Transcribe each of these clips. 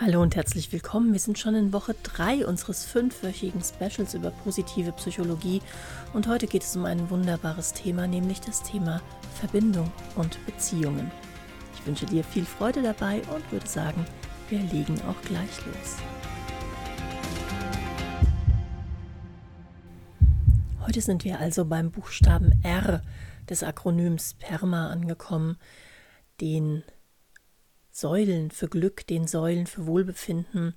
Hallo und herzlich willkommen. Wir sind schon in Woche 3 unseres fünfwöchigen Specials über positive Psychologie und heute geht es um ein wunderbares Thema, nämlich das Thema Verbindung und Beziehungen. Ich wünsche dir viel Freude dabei und würde sagen, wir legen auch gleich los. Heute sind wir also beim Buchstaben R des Akronyms PERMA angekommen, den Säulen für Glück, den Säulen für Wohlbefinden,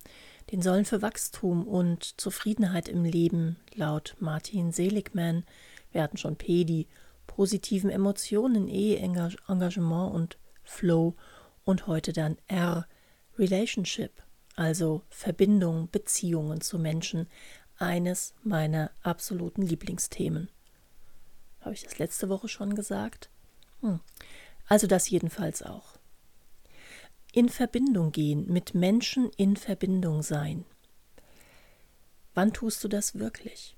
den Säulen für Wachstum und Zufriedenheit im Leben, laut Martin Seligman. Wir hatten schon P, die positiven Emotionen, E, Engagement und Flow und heute dann R, Relationship, also Verbindung, Beziehungen zu Menschen, eines meiner absoluten Lieblingsthemen. Habe ich das letzte Woche schon gesagt? Hm. Also das jedenfalls auch in Verbindung gehen, mit Menschen in Verbindung sein. Wann tust du das wirklich?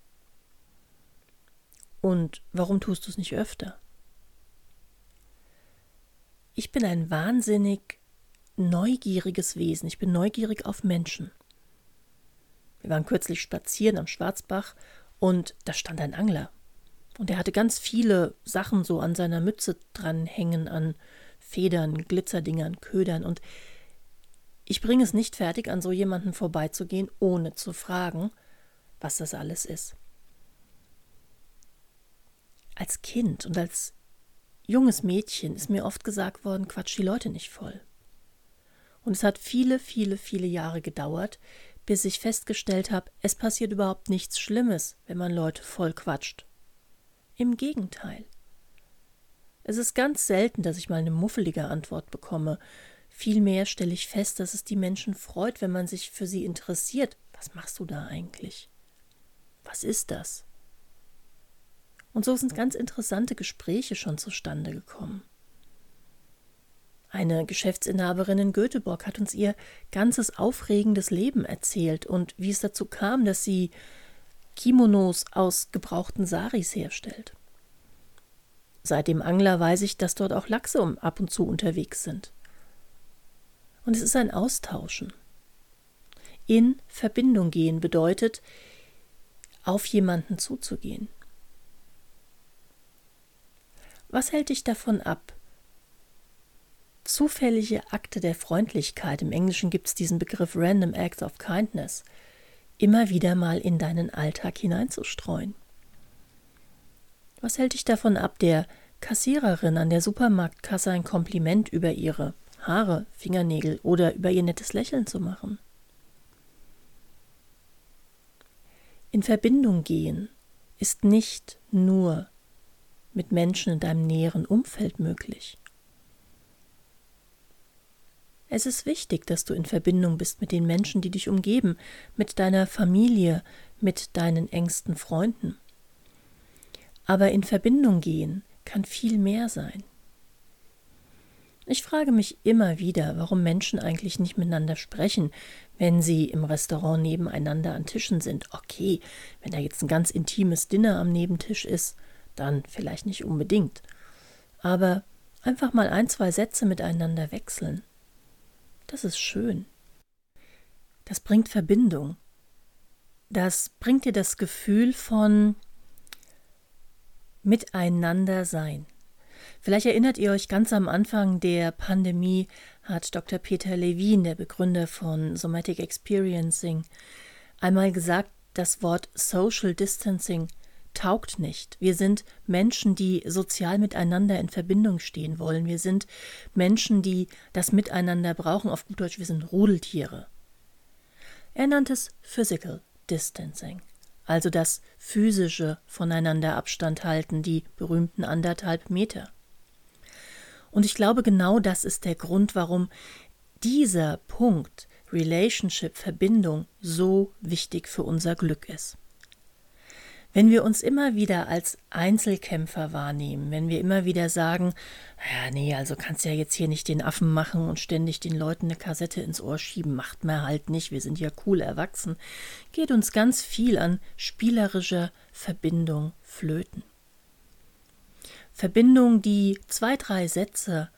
Und warum tust du es nicht öfter? Ich bin ein wahnsinnig neugieriges Wesen. Ich bin neugierig auf Menschen. Wir waren kürzlich spazieren am Schwarzbach und da stand ein Angler. Und er hatte ganz viele Sachen so an seiner Mütze dranhängen, an Federn, Glitzerdingern, Ködern und ich bringe es nicht fertig, an so jemanden vorbeizugehen, ohne zu fragen, was das alles ist. Als Kind und als junges Mädchen ist mir oft gesagt worden, quatsch die Leute nicht voll. Und es hat viele, viele, viele Jahre gedauert, bis ich festgestellt habe, es passiert überhaupt nichts Schlimmes, wenn man Leute voll quatscht. Im Gegenteil. Es ist ganz selten, dass ich mal eine muffelige Antwort bekomme. Vielmehr stelle ich fest, dass es die Menschen freut, wenn man sich für sie interessiert. Was machst du da eigentlich? Was ist das? Und so sind ganz interessante Gespräche schon zustande gekommen. Eine Geschäftsinhaberin in Göteborg hat uns ihr ganzes aufregendes Leben erzählt und wie es dazu kam, dass sie Kimonos aus gebrauchten Saris herstellt. Seit dem Angler weiß ich, dass dort auch Lachse ab und zu unterwegs sind. Und es ist ein Austauschen. In Verbindung gehen bedeutet, auf jemanden zuzugehen. Was hält dich davon ab? Zufällige Akte der Freundlichkeit, im Englischen gibt es diesen Begriff Random Acts of Kindness, immer wieder mal in deinen Alltag hineinzustreuen. Was hält dich davon ab, der Kassiererin an der Supermarktkasse ein Kompliment über ihre Haare, Fingernägel oder über ihr nettes Lächeln zu machen? In Verbindung gehen ist nicht nur mit Menschen in deinem näheren Umfeld möglich. Es ist wichtig, dass du in Verbindung bist mit den Menschen, die dich umgeben, mit deiner Familie, mit deinen engsten Freunden. Aber in Verbindung gehen kann viel mehr sein. Ich frage mich immer wieder, warum Menschen eigentlich nicht miteinander sprechen, wenn sie im Restaurant nebeneinander an Tischen sind. Okay, wenn da jetzt ein ganz intimes Dinner am Nebentisch ist, dann vielleicht nicht unbedingt. Aber einfach mal ein, zwei Sätze miteinander wechseln. Das ist schön. Das bringt Verbindung. Das bringt dir das Gefühl von, Miteinander sein. Vielleicht erinnert ihr euch ganz am Anfang der Pandemie hat Dr. Peter Levine, der Begründer von Somatic Experiencing, einmal gesagt, das Wort Social Distancing taugt nicht. Wir sind Menschen, die sozial miteinander in Verbindung stehen wollen. Wir sind Menschen, die das Miteinander brauchen. Auf gut Deutsch, wir sind Rudeltiere. Er nannte es Physical Distancing also das physische voneinander Abstand halten, die berühmten anderthalb Meter. Und ich glaube, genau das ist der Grund, warum dieser Punkt Relationship, Verbindung so wichtig für unser Glück ist. Wenn wir uns immer wieder als Einzelkämpfer wahrnehmen, wenn wir immer wieder sagen, ja, nee, also kannst ja jetzt hier nicht den Affen machen und ständig den Leuten eine Kassette ins Ohr schieben, macht man halt nicht, wir sind ja cool erwachsen, geht uns ganz viel an spielerischer Verbindung flöten. Verbindung, die zwei, drei Sätze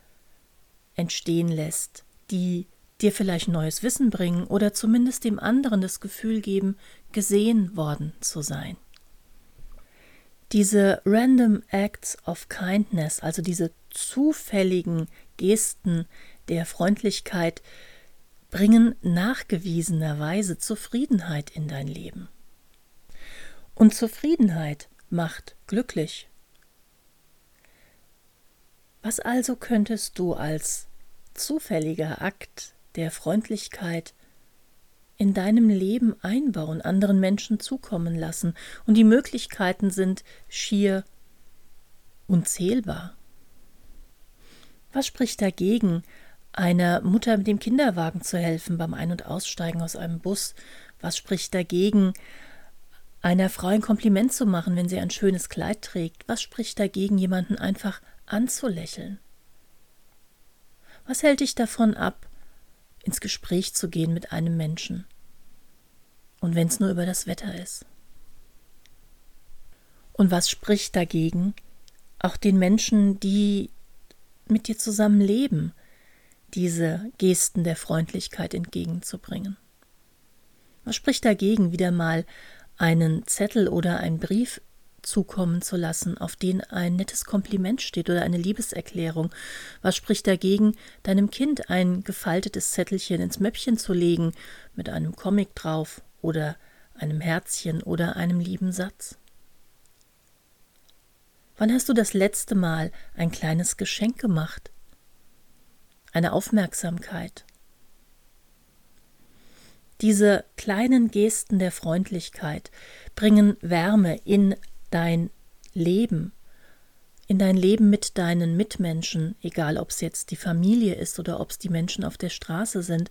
entstehen lässt, die dir vielleicht neues Wissen bringen oder zumindest dem anderen das Gefühl geben, gesehen worden zu sein. Diese Random Acts of Kindness, also diese zufälligen Gesten der Freundlichkeit, bringen nachgewiesenerweise Zufriedenheit in dein Leben. Und Zufriedenheit macht glücklich. Was also könntest du als zufälliger Akt der Freundlichkeit in deinem Leben einbauen, anderen Menschen zukommen lassen, und die Möglichkeiten sind schier unzählbar. Was spricht dagegen, einer Mutter mit dem Kinderwagen zu helfen beim Ein- und Aussteigen aus einem Bus? Was spricht dagegen, einer Frau ein Kompliment zu machen, wenn sie ein schönes Kleid trägt? Was spricht dagegen, jemanden einfach anzulächeln? Was hält dich davon ab, ins Gespräch zu gehen mit einem Menschen? Und wenn es nur über das Wetter ist? Und was spricht dagegen, auch den Menschen, die mit dir zusammen leben, diese Gesten der Freundlichkeit entgegenzubringen? Was spricht dagegen, wieder mal einen Zettel oder einen Brief zukommen zu lassen, auf den ein nettes Kompliment steht oder eine Liebeserklärung? Was spricht dagegen, deinem Kind ein gefaltetes Zettelchen ins Möppchen zu legen mit einem Comic drauf oder einem Herzchen oder einem lieben Satz? Wann hast du das letzte Mal ein kleines Geschenk gemacht? Eine Aufmerksamkeit? Diese kleinen Gesten der Freundlichkeit bringen Wärme in dein Leben, in dein Leben mit deinen Mitmenschen, egal ob es jetzt die Familie ist oder ob es die Menschen auf der Straße sind.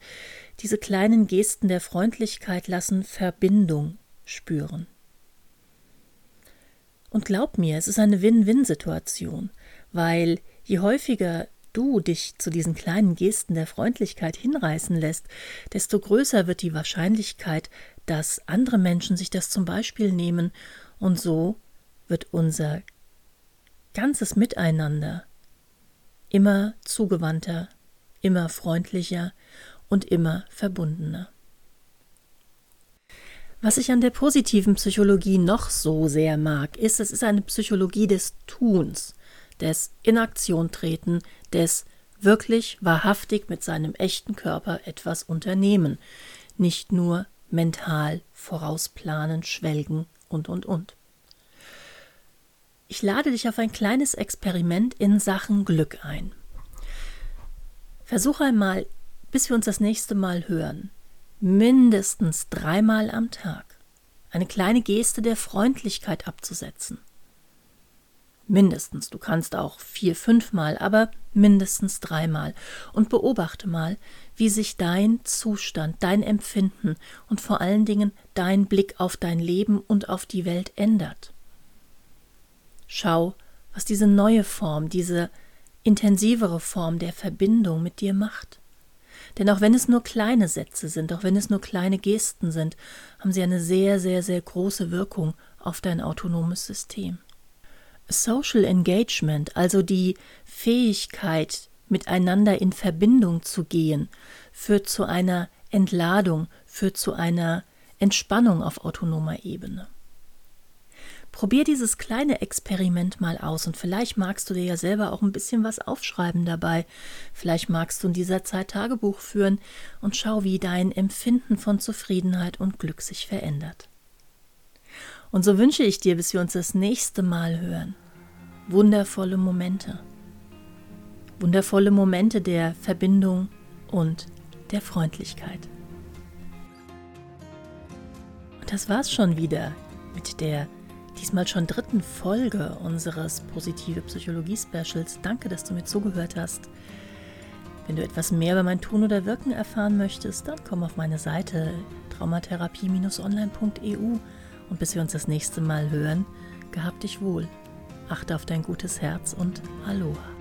Diese kleinen Gesten der Freundlichkeit lassen Verbindung spüren. Und glaub mir, es ist eine Win-Win-Situation, weil je häufiger du dich zu diesen kleinen Gesten der Freundlichkeit hinreißen lässt, desto größer wird die Wahrscheinlichkeit, dass andere Menschen sich das zum Beispiel nehmen und so wird unser ganzes Miteinander immer zugewandter, immer freundlicher und immer verbundener. Was ich an der positiven Psychologie noch so sehr mag, ist, es ist eine Psychologie des Tuns, des Inaktion des wirklich wahrhaftig mit seinem echten Körper etwas unternehmen, nicht nur mental vorausplanen, schwelgen und und und. Ich lade dich auf ein kleines Experiment in Sachen Glück ein. Versuche einmal, bis wir uns das nächste Mal hören, mindestens dreimal am Tag eine kleine Geste der Freundlichkeit abzusetzen. Mindestens, du kannst auch vier, fünfmal, aber mindestens dreimal. Und beobachte mal, wie sich dein Zustand, dein Empfinden und vor allen Dingen dein Blick auf dein Leben und auf die Welt ändert. Schau, was diese neue Form, diese intensivere Form der Verbindung mit dir macht. Denn auch wenn es nur kleine Sätze sind, auch wenn es nur kleine Gesten sind, haben sie eine sehr, sehr, sehr große Wirkung auf dein autonomes System. Social Engagement, also die Fähigkeit, miteinander in Verbindung zu gehen, führt zu einer Entladung, führt zu einer Entspannung auf autonomer Ebene. Probier dieses kleine Experiment mal aus und vielleicht magst du dir ja selber auch ein bisschen was aufschreiben dabei. Vielleicht magst du in dieser Zeit Tagebuch führen und schau, wie dein Empfinden von Zufriedenheit und Glück sich verändert. Und so wünsche ich dir, bis wir uns das nächste Mal hören, wundervolle Momente. Wundervolle Momente der Verbindung und der Freundlichkeit. Und das war's schon wieder mit der diesmal schon dritten Folge unseres Positive Psychologie Specials. Danke, dass du mir zugehört hast. Wenn du etwas mehr über mein Tun oder Wirken erfahren möchtest, dann komm auf meine Seite traumatherapie-online.eu und bis wir uns das nächste Mal hören, gehabt dich wohl. Achte auf dein gutes Herz und Aloha.